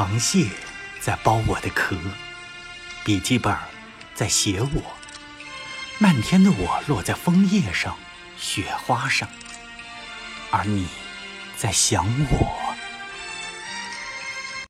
螃蟹在剥我的壳笔记本在写我。漫天的我落在枫叶上雪花上而你在想我。